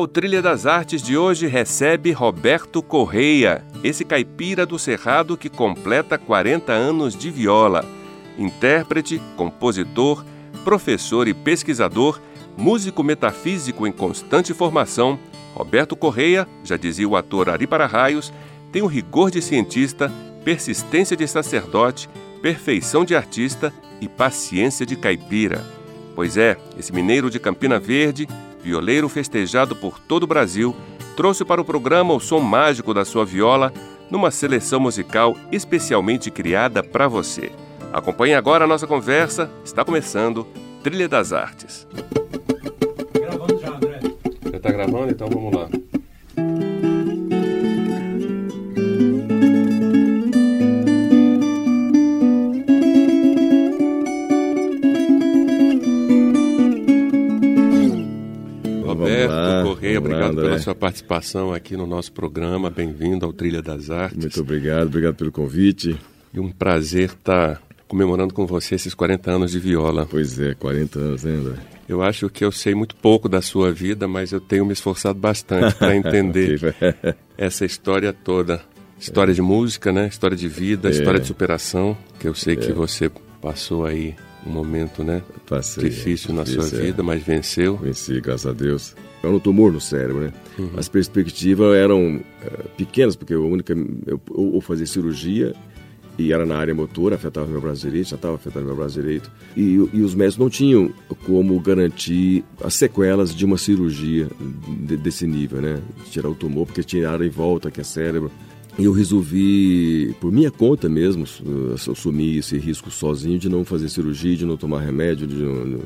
O Trilha das Artes de hoje recebe Roberto Correia, esse caipira do Cerrado que completa 40 anos de viola. Intérprete, compositor, professor e pesquisador, músico metafísico em constante formação, Roberto Correia, já dizia o ator Ari Para-Raios, tem o rigor de cientista, persistência de sacerdote, perfeição de artista e paciência de caipira. Pois é, esse mineiro de Campina Verde violeiro festejado por todo o Brasil, trouxe para o programa o som mágico da sua viola numa seleção musical especialmente criada para você. Acompanhe agora a nossa conversa, está começando Trilha das Artes. Gravando já, André. Já está gravando? Então vamos lá. Obrigado André. pela sua participação aqui no nosso programa. Bem-vindo ao Trilha das Artes. Muito obrigado, obrigado pelo convite. E um prazer estar comemorando com você esses 40 anos de viola. Pois é, 40 anos, né, André? Eu acho que eu sei muito pouco da sua vida, mas eu tenho me esforçado bastante para entender essa história toda. História é. de música, né? História de vida, é. história de superação, que eu sei é. que você passou aí um momento, né? Passei, difícil na sua é. vida, mas venceu. Venci, graças a Deus. Era um tumor no cérebro, né? Uhum. As perspectivas eram uh, pequenas, porque a única, eu, ou fazer cirurgia, e era na área motora, afetava meu braço direito, já estava afetando meu braço direito. E, e, os médicos não tinham como garantir as sequelas de uma cirurgia de, desse nível, né? Tirar o tumor, porque tinha área em volta, que é cérebro. Eu resolvi, por minha conta mesmo, assumir esse risco sozinho de não fazer cirurgia, de não tomar remédio, de não,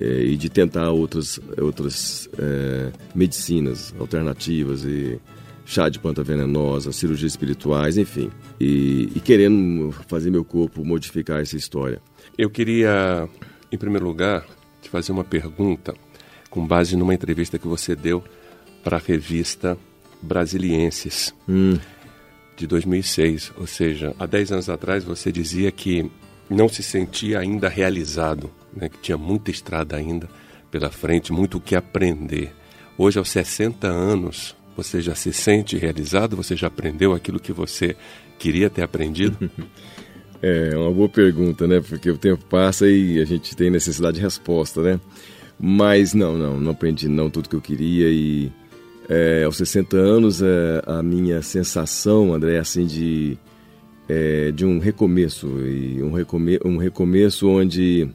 é, e de tentar outras, outras é, medicinas alternativas e chá de planta venenosa, cirurgias espirituais, enfim. E, e, querendo fazer meu corpo modificar essa história. Eu queria, em primeiro lugar, te fazer uma pergunta com base numa entrevista que você deu para a revista Brasilienses. Hum. De 2006, ou seja, há 10 anos atrás você dizia que não se sentia ainda realizado, né, que tinha muita estrada ainda pela frente, muito o que aprender. Hoje, aos 60 anos, você já se sente realizado? Você já aprendeu aquilo que você queria ter aprendido? É uma boa pergunta, né? Porque o tempo passa e a gente tem necessidade de resposta, né? Mas não, não, não aprendi não tudo que eu queria e é, aos 60 anos é, a minha sensação, André, é assim de é, de um recomeço. E um, recome um recomeço onde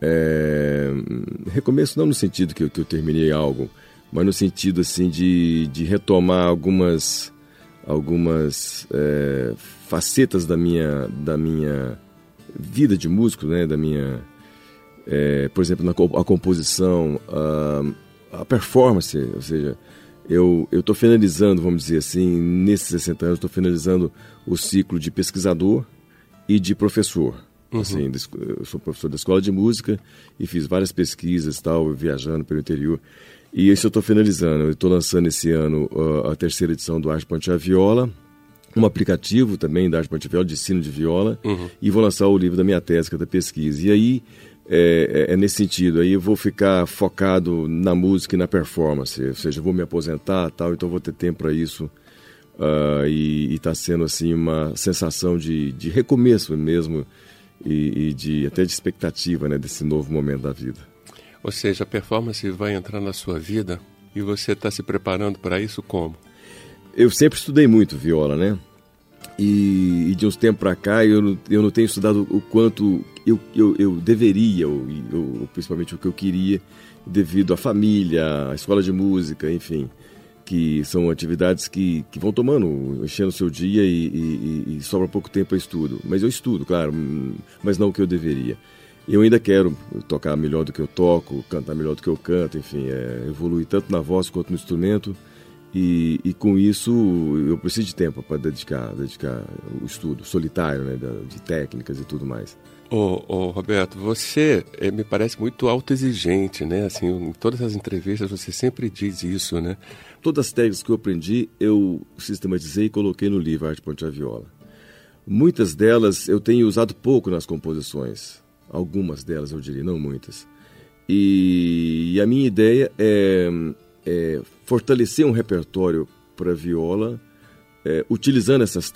é, recomeço não no sentido que eu, que eu terminei algo, mas no sentido assim de, de retomar algumas algumas é, facetas da minha da minha vida de músico, né, da minha é, por exemplo na a composição, a, a performance, ou seja, eu estou finalizando, vamos dizer assim, nesses 60 anos, estou finalizando o ciclo de pesquisador e de professor. Uhum. Assim, eu sou professor da escola de música e fiz várias pesquisas, tal, viajando pelo interior. E isso eu estou finalizando. Eu estou lançando esse ano uh, a terceira edição do Arte Ponte Viola, um aplicativo também da Arte Ponte Viola, de ensino de viola, uhum. e vou lançar o livro da minha tese, que é da pesquisa. E aí é, é, é, nesse sentido. Aí eu vou ficar focado na música e na performance, ou seja, vou me aposentar tal, então vou ter tempo para isso. Uh, e está sendo assim uma sensação de, de recomeço mesmo e, e, de até de expectativa né, desse novo momento da vida. Ou seja, a performance vai entrar na sua vida e você está se preparando para isso como? Eu sempre estudei muito viola, né? E, e de uns tempos para cá eu, eu não tenho estudado o quanto eu, eu, eu deveria, ou, principalmente o que eu queria, devido à família, à escola de música, enfim. que são atividades que, que vão tomando, enchendo o seu dia e, e, e sobra pouco tempo para estudo. Mas eu estudo, claro, mas não o que eu deveria. Eu ainda quero tocar melhor do que eu toco, cantar melhor do que eu canto, enfim, é, evoluir tanto na voz quanto no instrumento. E, e com isso eu preciso de tempo para dedicar, dedicar o estudo solitário, né, de técnicas e tudo mais. Ô, ô, Roberto, você é, me parece muito autoexigente, né? Assim, em todas as entrevistas você sempre diz isso, né? Todas as técnicas que eu aprendi, eu sistematizei e coloquei no livro Arte Ponte a Viola. Muitas delas eu tenho usado pouco nas composições. Algumas delas, eu diria, não muitas. E, e a minha ideia é, é, fortalecer um repertório para viola, é, utilizando essas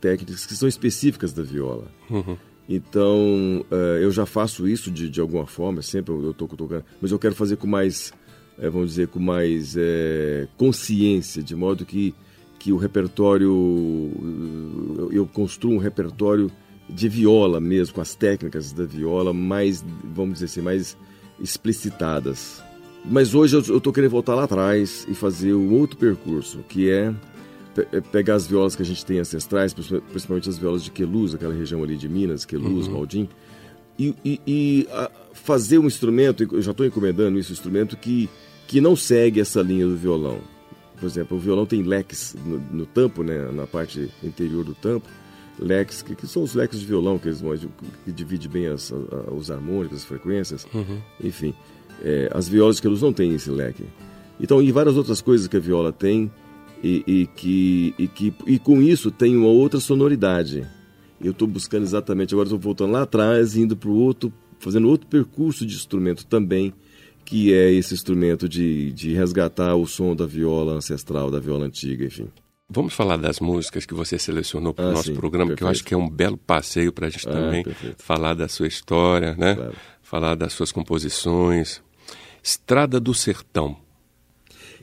técnicas que são específicas da viola. Uhum. Então, uh, eu já faço isso de, de alguma forma, sempre eu estou tocando, mas eu quero fazer com mais, é, vamos dizer, com mais é, consciência, de modo que, que o repertório, eu, eu construo um repertório de viola mesmo, com as técnicas da viola mais, vamos dizer assim, mais explicitadas. Mas hoje eu estou querendo voltar lá atrás e fazer um outro percurso, que é é, pegar as violas que a gente tem ancestrais, principalmente as violas de Queluz, aquela região ali de Minas, Queluz, uhum. Maldim, e, e, e fazer um instrumento, eu já estou encomendando isso, um instrumento que, que não segue essa linha do violão. Por exemplo, o violão tem leques no, no tampo, né, na parte interior do tampo, leques, que, que, são os leques de violão, que, eles, que divide bem as, os harmônicos, as frequências, uhum. enfim. É, as violas de Queluz não têm esse leque. Então, e várias outras coisas que a viola tem, e, e, que, e, que, e com isso tem uma outra sonoridade. Eu estou buscando exatamente, agora estou voltando lá atrás, indo para o outro, fazendo outro percurso de instrumento também, que é esse instrumento de, de resgatar o som da viola ancestral, da viola antiga, enfim. Vamos falar das músicas que você selecionou para o ah, nosso sim, programa, perfeito. que eu acho que é um belo passeio para a gente ah, também perfeito. falar da sua história, né? Claro. Falar das suas composições. Estrada do Sertão.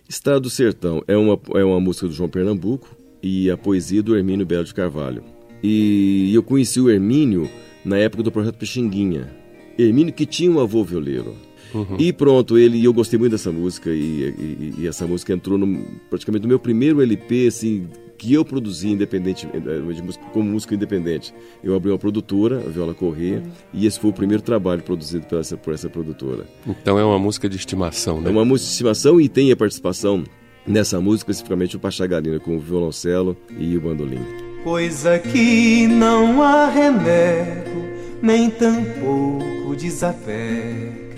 Estrada do Sertão é uma, é uma música do João Pernambuco e a poesia do Hermínio Belo de Carvalho. E eu conheci o Hermínio na época do projeto Pixinguinha. Hermínio que tinha um avô violeiro. Uhum. E pronto, ele eu gostei muito dessa música e, e, e essa música entrou no, praticamente no meu primeiro LP, assim, que eu produzi independente, eh, música, como música independente. Eu abri uma produtora, a Viola Corrêa, uhum. e esse foi o primeiro trabalho produzido por essa, por essa produtora. Então é uma música de estimação, né? É uma música de estimação e tem a participação nessa música, especificamente o Pachagarina, com o violoncelo e o bandolim. Coisa que não há remédio, nem tampouco desapega,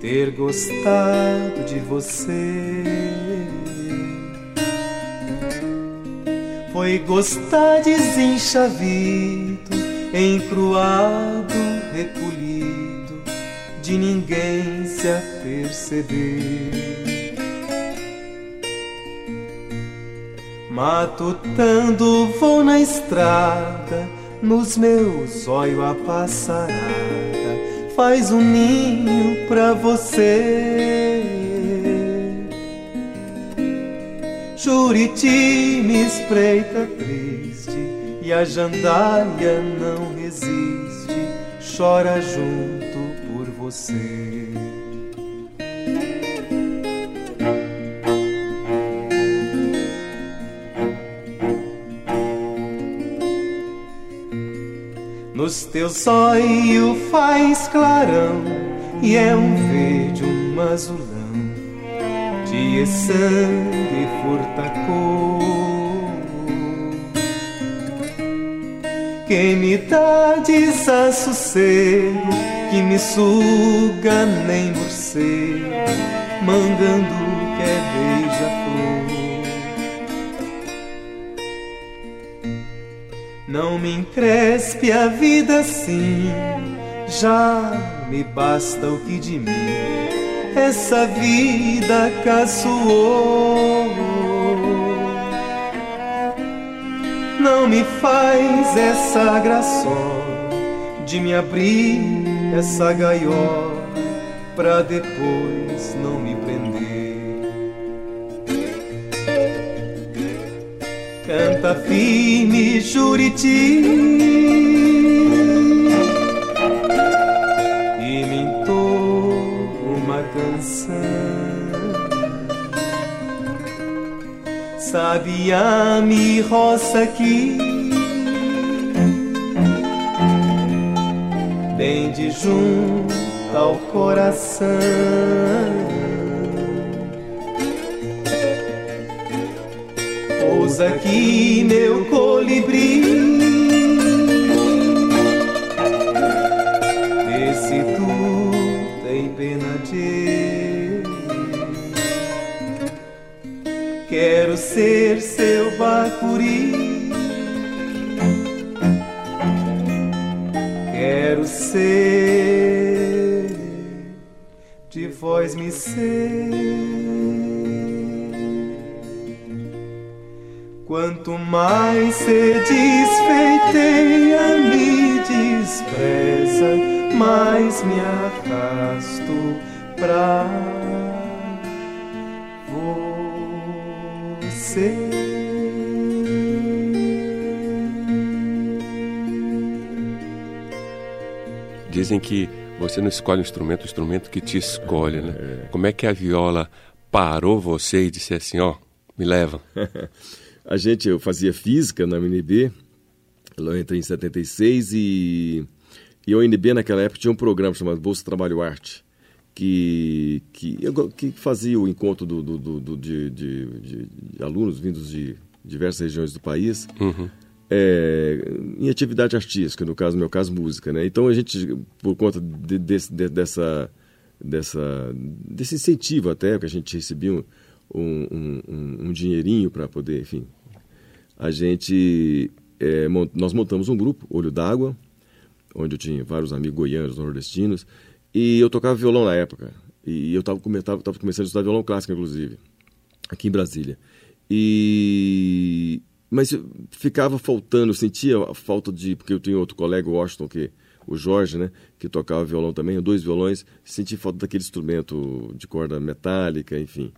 ter gostado de você foi gostar desenchavido, encruado, recolhido, de ninguém se aperceber. Matutando vou na estrada, nos meus olhos a passarada, faz um ninho pra você. Juriti me espreita triste e a jandaia não resiste, chora junto por você. Nos teus olhos faz clarão e é um verde, um azulão de sangue furtacou. Que me dá desassossego que me suga nem morcego mangando que é beija-flor. Não me encrespe a vida assim já me basta o que de mim essa vida caçoou. Não me faz essa graçola de me abrir essa gaiola pra depois não me prender. Canta firme, Juriti. Sabia me roça aqui Bem de junto ao coração. Pousa aqui meu colibri ser seu bacuri. Quero ser de voz me ser. Quanto mais se desfeiteia, me despreza, mais me arrasto pra você. Dizem que você não escolhe um instrumento, o instrumento que te escolhe, né? É. Como é que a viola parou você e disse assim, ó, me leva? A gente, eu fazia física na UNB, eu entrei em 76 e, e a UNB naquela época tinha um programa chamado Bolsa Trabalho Arte, que, que, que fazia o encontro do, do, do, de, de, de, de, alunos vindos de diversas regiões do país. Uhum. É, em atividade artística, no caso, no meu caso, música, né? Então a gente, por conta de, de, de, dessa, dessa, desse incentivo até, que a gente recebia um, um, um, um dinheirinho para poder, enfim, a gente é, nós montamos um grupo, Olho d'Água, onde eu tinha vários amigos goianos, nordestinos, e eu tocava violão na época. E eu estava começando a estudar violão clássico, inclusive, aqui em Brasília. E mas ficava faltando, sentia a falta de porque eu tinha outro colega, o Washington, que o Jorge, né, que tocava violão também, dois violões, senti falta daquele instrumento de corda metálica, enfim,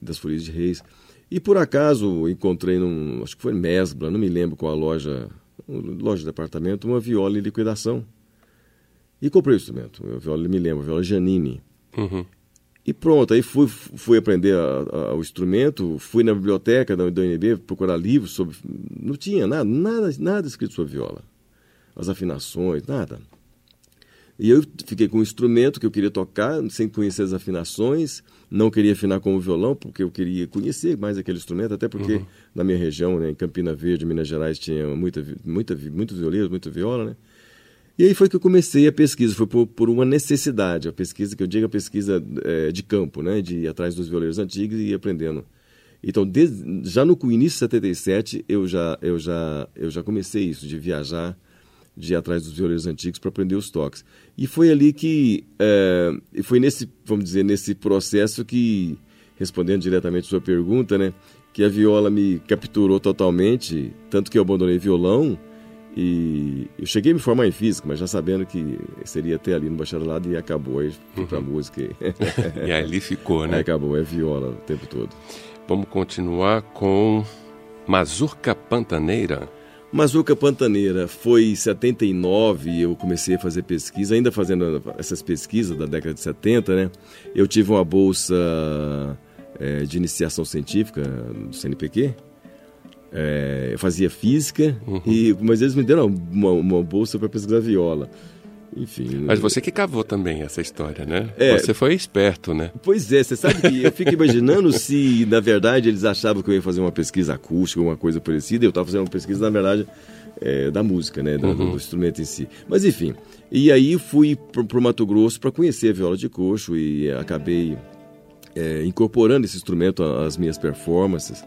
das folhas de reis. E por acaso encontrei num, acho que foi Mesbla, não me lembro qual a loja, loja de departamento, uma viola em liquidação. E comprei o instrumento, a viola, me lembro, viola Janine. Uhum. E pronto, aí fui, fui aprender a, a, o instrumento, fui na biblioteca da, da UNB procurar livros sobre. Não tinha nada, nada, nada escrito sobre viola. As afinações, nada. E eu fiquei com um instrumento que eu queria tocar, sem conhecer as afinações, não queria afinar como violão, porque eu queria conhecer mais aquele instrumento, até porque uhum. na minha região, né, em Campina Verde, Minas Gerais, tinha muita, muita, muito violeiro, muita viola, né? E aí foi que eu comecei a pesquisa, foi por, por uma necessidade, a pesquisa que eu digo a pesquisa é, de campo, né, de ir atrás dos violeiros antigos e ir aprendendo. Então, desde, já no início de 77, eu já, eu, já, eu já comecei isso, de viajar, de ir atrás dos violeiros antigos para aprender os toques. E foi ali que, é, foi nesse, vamos dizer, nesse processo que, respondendo diretamente a sua pergunta, né, que a viola me capturou totalmente, tanto que eu abandonei violão e eu cheguei a me formar em física, mas já sabendo que seria até ali no bacharelado e acabou, aí fui para uhum. música. E... e ali ficou, né? Aí acabou, é viola o tempo todo. Vamos continuar com Mazurca Pantaneira. Mazuca Pantaneira foi em 79, eu comecei a fazer pesquisa, ainda fazendo essas pesquisas da década de 70, né? Eu tive uma bolsa é, de iniciação científica do CNPq, é, eu fazia física, uhum. e, mas eles me deram uma, uma bolsa para pesquisar viola. Enfim. Mas você que cavou também essa história, né? É, você foi esperto, né? Pois é, você sabe que eu fico imaginando se, na verdade, eles achavam que eu ia fazer uma pesquisa acústica, alguma coisa parecida, eu estava fazendo uma pesquisa, na verdade, é, da música, né? Do, uhum. do, instrumento em si. Mas, enfim. E aí fui para o Mato Grosso para conhecer a viola de coxo e acabei é, incorporando esse instrumento às minhas performances.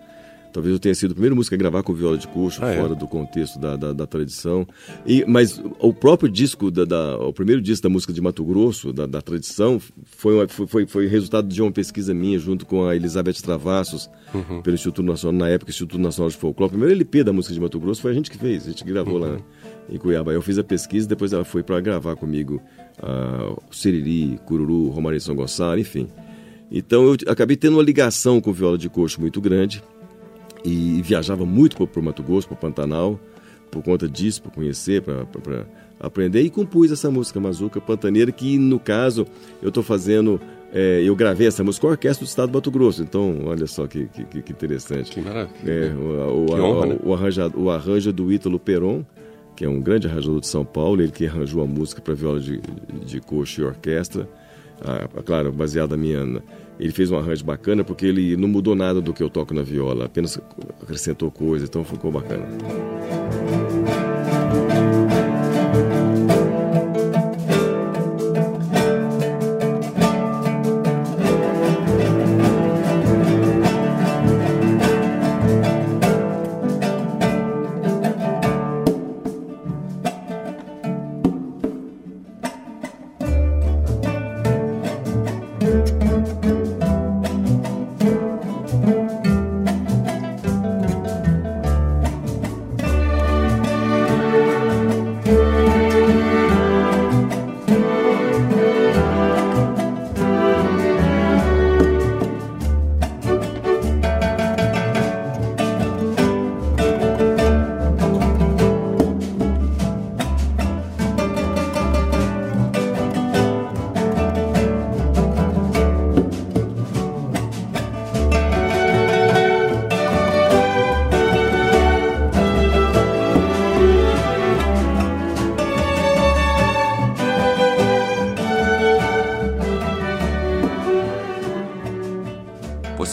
Talvez eu tenha sido a primeira música a gravar com viola de coxo, ah, é? fora é? do contexto da, da, da, tradição. E, mas o próprio disco, da, da, o primeiro disco da música de Mato Grosso, da, da tradição, foi, uma, foi, foi resultado de uma pesquisa minha junto com a Elizabeth Travassos, uhum. pelo Instituto Nacional, na época, Instituto Nacional de Folclore. O primeiro LP da música de Mato Grosso foi a gente que fez, a gente gravou uhum. lá em Cuiabá. Eu fiz a pesquisa, depois ela foi para gravar comigo uh, Siriri, Cururu, Romaria São Gonçalo, enfim. Então eu acabei tendo uma ligação com viola de coxo muito grande e viajava muito para o Mato Grosso, para o Pantanal, por conta disso, para conhecer, para aprender. E compus essa música Mazuca Pantaneira, que no caso eu estou fazendo é, eu gravei essa música com a Orquestra do Estado do Mato Grosso. Então, olha só que, que, que interessante. Que maravilha. É, o, o, que honra, né? o, arranja, o arranjo do Ítalo Peron, que é um grande arranjador de São Paulo, ele que arranjou a música para viola de, de coxa e orquestra. Ah, claro, baseado na minha. Ele fez um arranjo bacana porque ele não mudou nada do que eu toco na viola, apenas acrescentou coisa, então ficou bacana.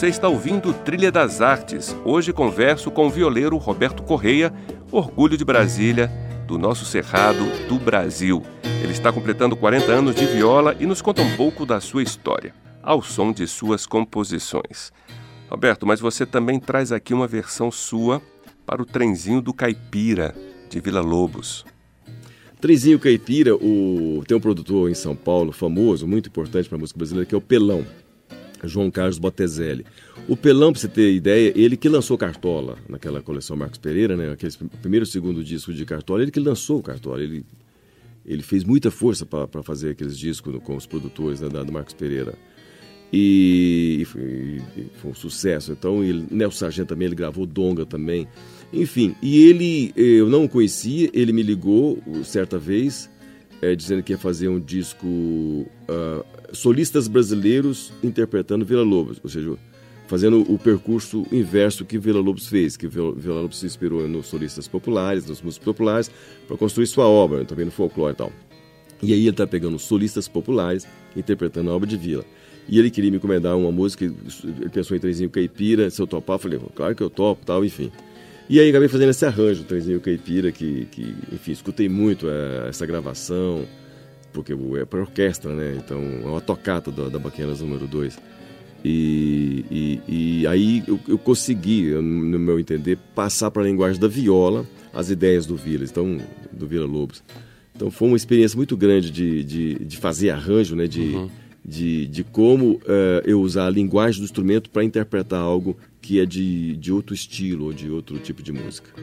Você está ouvindo Trilha das Artes. Hoje converso com o violeiro Roberto Correia, orgulho de Brasília, do nosso Cerrado do Brasil. Ele está completando 40 anos de viola e nos conta um pouco da sua história, ao som de suas composições. Roberto, mas você também traz aqui uma versão sua para o Trenzinho do Caipira, de Vila Lobos. Trenzinho Caipira, o... tem um produtor em São Paulo famoso, muito importante para a música brasileira, que é o Pelão. João Carlos Botezelli. O Pelão, para você ter ideia, ele que lançou Cartola, naquela coleção Marcos Pereira, né? Aquele primeiro e segundo disco de Cartola, ele que lançou o Cartola. Ele, ele fez muita força para fazer aqueles discos com os produtores né, do Marcos Pereira. E, e, foi, e, foi, um sucesso. Então, ele, Nelson Sargento também, ele gravou Donga também. Enfim, e ele, eu não o conhecia, ele me ligou certa vez, é, dizendo que ia fazer um disco uh, solistas brasileiros interpretando Vila Lobos, ou seja, fazendo o percurso inverso que Vila Lobos fez, que Vila Lobos se inspirou nos solistas populares, nos músicos populares, para construir sua obra, também no folclore e tal. E aí ele está pegando solistas populares, interpretando a obra de Vila. E ele queria me encomendar uma música, ele pensou em Trenzinho Caipira, se eu topar, eu falei, claro que eu topo, tal, enfim. E aí acabei fazendo esse arranjo, Trenzinho Caipira, que, que enfim, escutei muito é, essa gravação, porque é para orquestra, né? Então é uma tocata da, da Baquianas número 2. E, e, e, aí eu, eu consegui, no meu entender, passar para a linguagem da viola as ideias do Vila, então, do Vila Lobos. Então foi uma experiência muito grande de, de, de fazer arranjo, né? De, uhum. de, de como uh, eu usar a linguagem do instrumento para interpretar algo que é de, de outro estilo ou de outro tipo de música.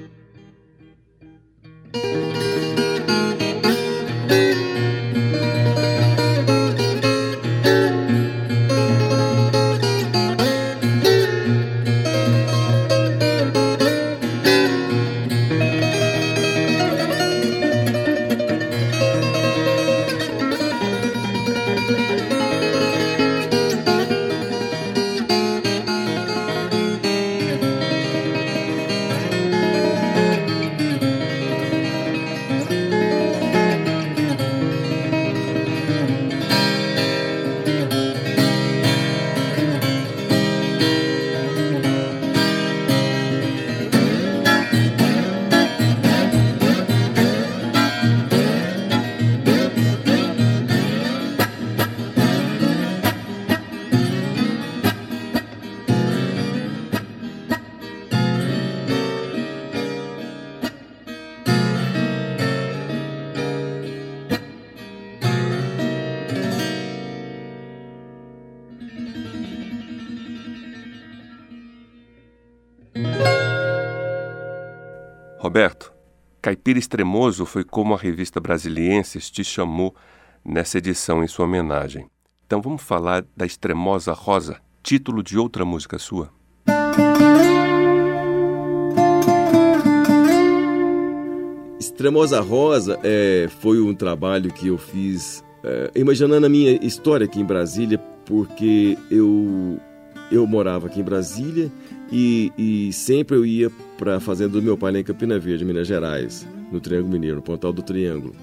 Roberto, Caipira Extremoso foi como a revista Brasilienses te chamou nessa edição em sua homenagem. Então vamos falar da Extremosa Rosa, título de outra música sua. Extremosa Rosa é, foi um trabalho que eu fiz é, imaginando a minha história aqui em Brasília porque eu, eu morava aqui em Brasília e, e sempre eu ia para a fazenda do meu pai lá em Campina Verde, Minas Gerais, no Triângulo Mineiro, no Pontal do Triângulo.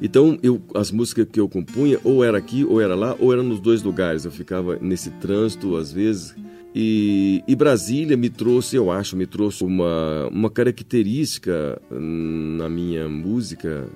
Então, eu, as músicas que eu compunha, ou era aqui, ou era lá, ou era nos dois lugares. Eu ficava nesse trânsito, às vezes. E, e Brasília me trouxe, eu acho, me trouxe uma, uma característica na minha música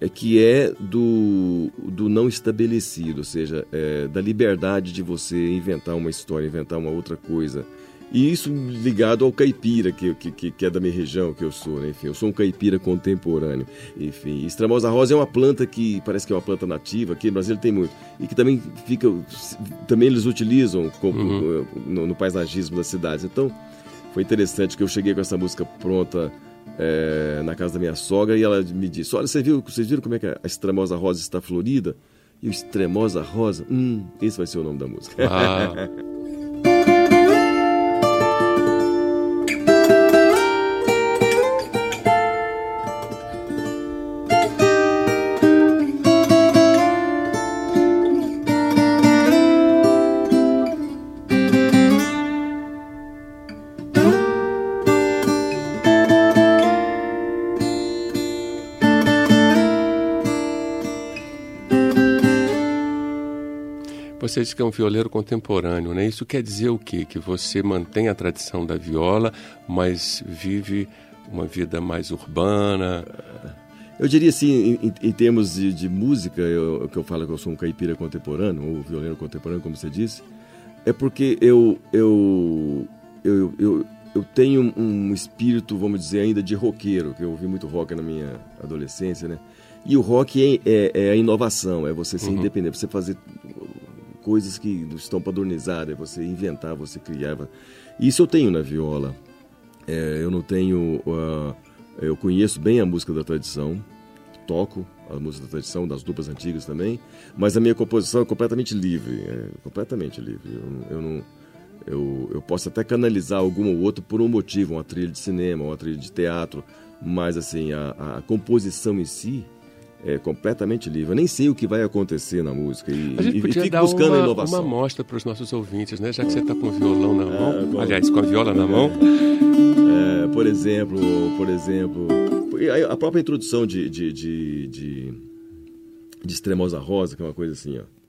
é que é do, do não estabelecido, ou seja, é, da liberdade de você inventar uma história, inventar uma outra coisa. E isso ligado ao caipira, que, que, que é da minha região, que eu sou, né? Enfim, eu sou um caipira contemporâneo. Enfim, extremosa rosa é uma planta que parece que é uma planta nativa, aqui no Brasil tem muito. E que também fica. Também eles utilizam como, uhum. no, no paisagismo das cidades. Então, foi interessante que eu cheguei com essa música pronta é, na casa da minha sogra e ela me disse: Olha, você viu, vocês viram como é que a extremosa rosa está florida? E o extremosa rosa, hum, esse vai ser o nome da música. Ah. Você diz que é um violeiro contemporâneo, né? Isso quer dizer o quê? Que você mantém a tradição da viola, mas vive uma vida mais urbana. Eu diria assim, em, em termos de, de música, eu, que eu falo que eu sou um caipira contemporâneo, ou violeiro contemporâneo, como você disse, é porque eu, eu, eu, eu, eu tenho um espírito, vamos dizer, ainda de roqueiro, que eu ouvi muito rock na minha adolescência, né? E o rock é, é, é a inovação, é você ser uhum. independente, você fazer coisas que estão padronizadas, é você inventar, você criar. Isso eu tenho na viola. É, eu não tenho. Uh, eu conheço bem a música da tradição, toco a música da tradição, das duplas antigas também, mas a minha composição é completamente livre, é completamente livre. Eu, eu não. Eu, eu posso até canalizar alguma ou outra por um motivo, uma trilha de cinema, uma trilha de teatro, mas assim, a, a composição em si, é completamente livre. Eu nem sei o que vai acontecer na música e, a gente podia e fico dar buscando uma, inovação. uma amostra para os nossos ouvintes, né? Já que você está com o violão na mão, é, aliás, com a viola na mão. É, por exemplo, por exemplo, a própria introdução de, de, de, de, de Extremosa Rosa, que é uma coisa assim, ó.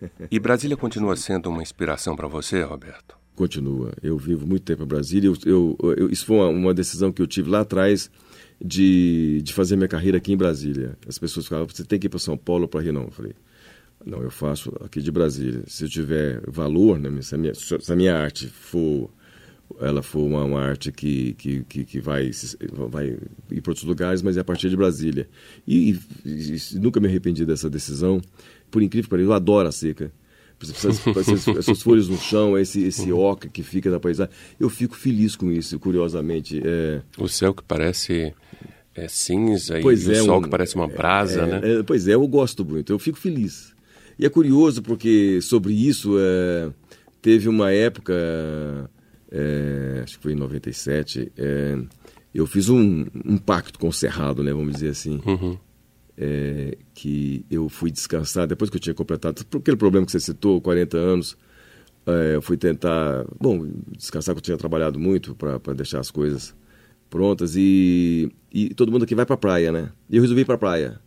E Brasília continua sendo uma inspiração para você, Roberto? Continua. Eu vivo muito tempo em Brasília. Eu, eu, eu, isso foi uma, uma, decisão que eu tive lá atrás de, de fazer minha carreira aqui em Brasília. As pessoas falavam, você tem que ir para São Paulo para rir, não. Eu falei, não, eu faço aqui de Brasília. Se eu tiver valor, né, se, a minha, se a minha arte for ela for uma, uma arte que, que, que, que, vai, vai ir para outros lugares, mas é a partir de Brasília. E, e, e nunca me arrependi dessa decisão. Por incrível que pareça, eu adoro a seca. Essas, essas folhas no chão, esse, esse uhum. oca que fica na paisagem. Eu fico feliz com isso, curiosamente. É... O céu que parece é, cinza pois e é, o sol um, que parece uma brasa, é, né? É, pois é, eu gosto muito, eu fico feliz. E é curioso porque sobre isso é, teve uma época, acho que foi em 97, é, eu fiz um, um, pacto com o Cerrado, né, vamos dizer assim. Uhum é, que eu fui descansar, depois que eu tinha completado, por aquele problema que você citou, 40 anos, é, eu fui tentar, bom, descansar, que eu tinha trabalhado muito para deixar as coisas prontas e, e todo mundo aqui vai para a praia, né? E eu resolvi ir para a praia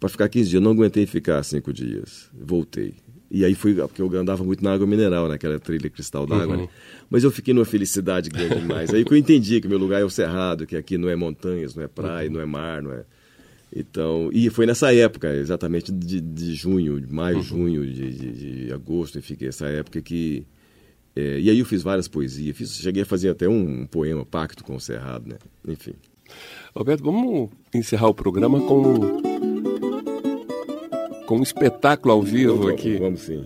para ficar 15 dias. Não aguentei ficar cinco dias. Voltei. E aí fui, porque eu andava muito na água mineral, naquela né? trilha cristal d'água, uhum. né? Mas eu fiquei numa felicidade grande demais. aí que eu entendi que meu lugar é o Cerrado, que aqui não é montanhas, não é praia, uhum. não é mar, não é então, e foi nessa época, exatamente de, de junho, de maio, uhum. junho, de, de, de, agosto, enfim, essa época que. É, e aí eu fiz várias poesias, fiz, cheguei a fazer até um, um, poema, Pacto com o Cerrado, né? Enfim. Roberto, vamos encerrar o programa com, com um espetáculo ao vivo vamos, aqui. Vamos sim.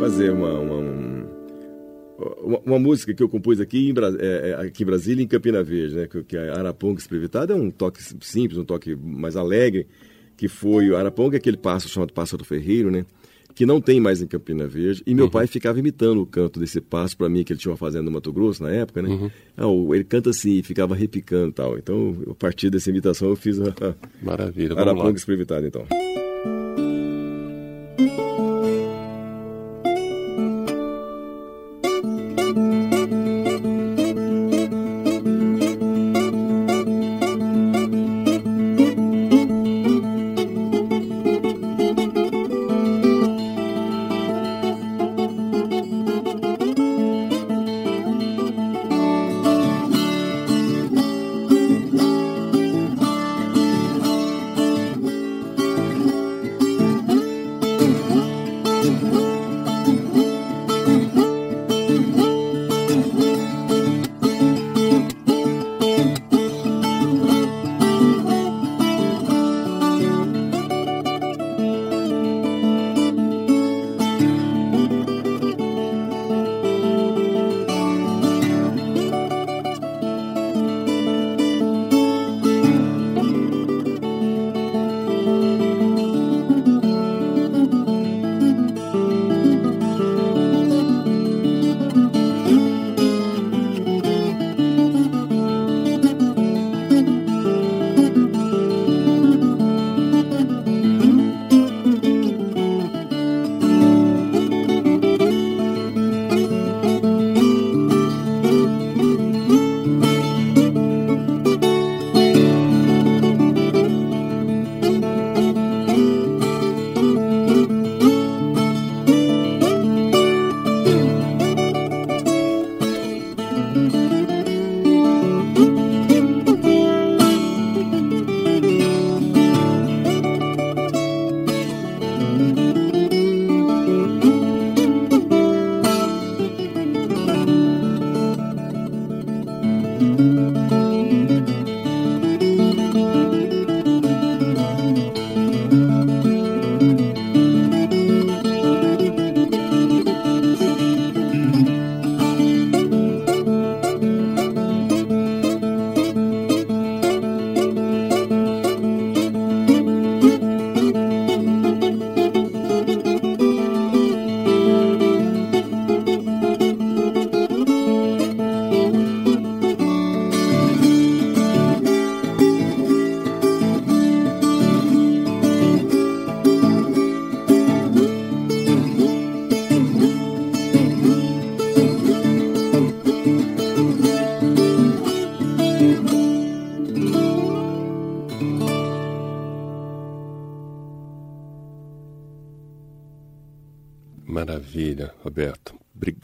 Fazer uma, uma um, uma, uma, música que eu compus aqui em, é, é, aqui em Brasília, em Campina Verde, né? Que, que é Araponga Esprevitada, é um toque simples, um toque mais alegre, que foi o Araponga, aquele pássaro chamado Pássaro Ferreiro, né? Que não tem mais em Campina Verde. E meu uhum. pai ficava imitando o canto desse pássaro para mim, que ele tinha uma fazenda no Mato Grosso na época, né? Uhum. Ah, ele canta assim, ficava repicando e tal. Então, a partir dessa imitação, eu fiz a, Maravilha, Araponga Esprevitada, então.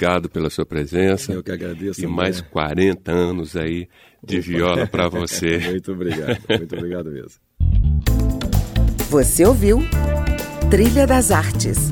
Obrigado pela sua presença. Eu que agradeço. E mais 40 anos aí de Opa. viola para você. muito obrigado, muito obrigado mesmo. Você ouviu Trilha das Artes